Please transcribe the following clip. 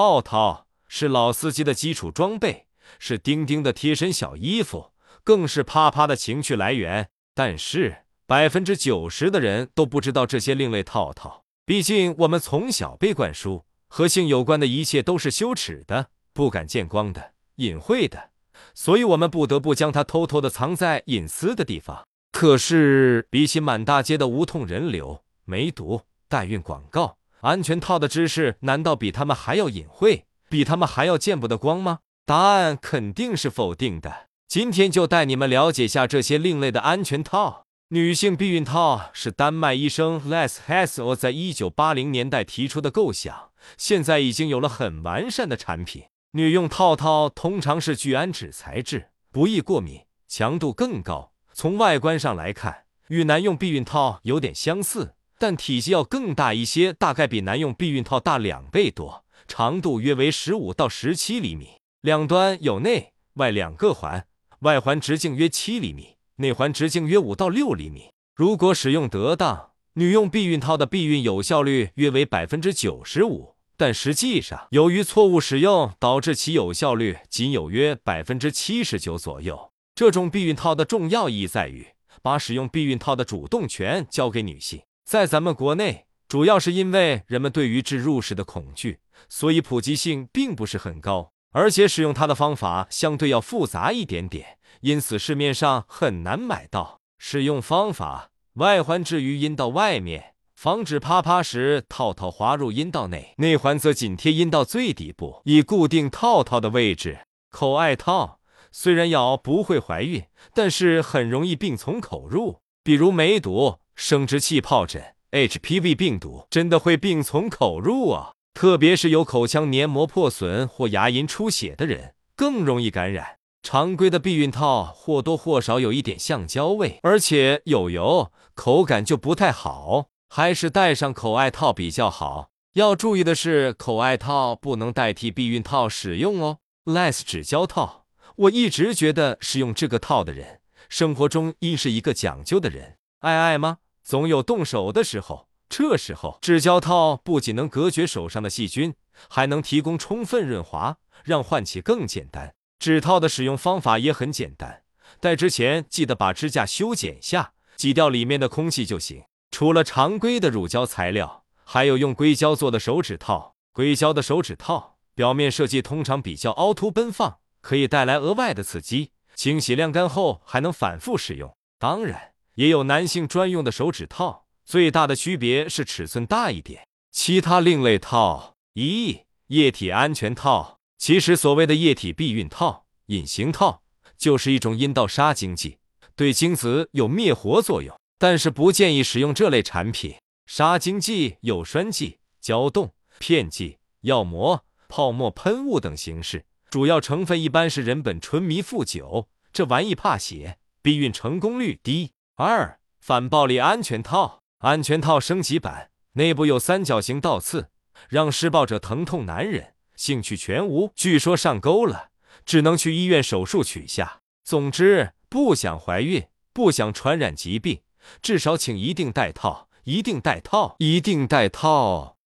套套是老司机的基础装备，是钉钉的贴身小衣服，更是啪啪的情趣来源。但是百分之九十的人都不知道这些另类套套。毕竟我们从小被灌输，和性有关的一切都是羞耻的、不敢见光的、隐晦的，所以我们不得不将它偷偷的藏在隐私的地方。可是，比起满大街的无痛人流、梅毒、代孕广告，安全套的知识难道比他们还要隐晦，比他们还要见不得光吗？答案肯定是否定的。今天就带你们了解下这些另类的安全套。女性避孕套是丹麦医生 Les Hessel 在一九八零年代提出的构想，现在已经有了很完善的产品。女用套套通常是聚氨酯材质，不易过敏，强度更高。从外观上来看，与男用避孕套有点相似，但体积要更大一些，大概比男用避孕套大两倍多，长度约为十五到十七厘米，两端有内外两个环，外环直径约七厘米。内环直径约五到六厘米。如果使用得当，女用避孕套的避孕有效率约为百分之九十五。但实际上，由于错误使用，导致其有效率仅有约百分之七十九左右。这种避孕套的重要意义在于把使用避孕套的主动权交给女性。在咱们国内，主要是因为人们对于置入式的恐惧，所以普及性并不是很高，而且使用它的方法相对要复杂一点点。因此，市面上很难买到。使用方法：外环置于阴道外面，防止啪啪时套套滑入阴道内；内环则紧贴阴道最底部，以固定套套的位置。口爱套虽然咬不会怀孕，但是很容易病从口入，比如梅毒、生殖器疱疹、HPV 病毒，真的会病从口入啊！特别是有口腔黏膜破损或牙龈出血的人，更容易感染。常规的避孕套或多或少有一点橡胶味，而且有油，口感就不太好，还是戴上口爱套比较好。要注意的是，口爱套不能代替避孕套使用哦。Less 纸胶套，我一直觉得使用这个套的人，生活中应是一个讲究的人。爱爱吗？总有动手的时候，这时候纸胶套不仅能隔绝手上的细菌，还能提供充分润滑，让换气更简单。指套的使用方法也很简单，戴之前记得把指甲修剪下，挤掉里面的空气就行。除了常规的乳胶材料，还有用硅胶做的手指套。硅胶的手指套表面设计通常比较凹凸奔放，可以带来额外的刺激。清洗晾干后还能反复使用。当然，也有男性专用的手指套，最大的区别是尺寸大一点。其他另类套一液体安全套。其实，所谓的液体避孕套、隐形套，就是一种阴道杀精剂，对精子有灭活作用。但是不建议使用这类产品。杀精剂有栓剂、胶冻、片剂、药膜、泡沫喷雾等形式，主要成分一般是人本纯醚负九，这玩意怕血，避孕成功率低。二、反暴力安全套，安全套升级版，内部有三角形倒刺，让施暴者疼痛难忍。兴趣全无，据说上钩了，只能去医院手术取下。总之，不想怀孕，不想传染疾病，至少请一定戴套，一定戴套，一定戴套。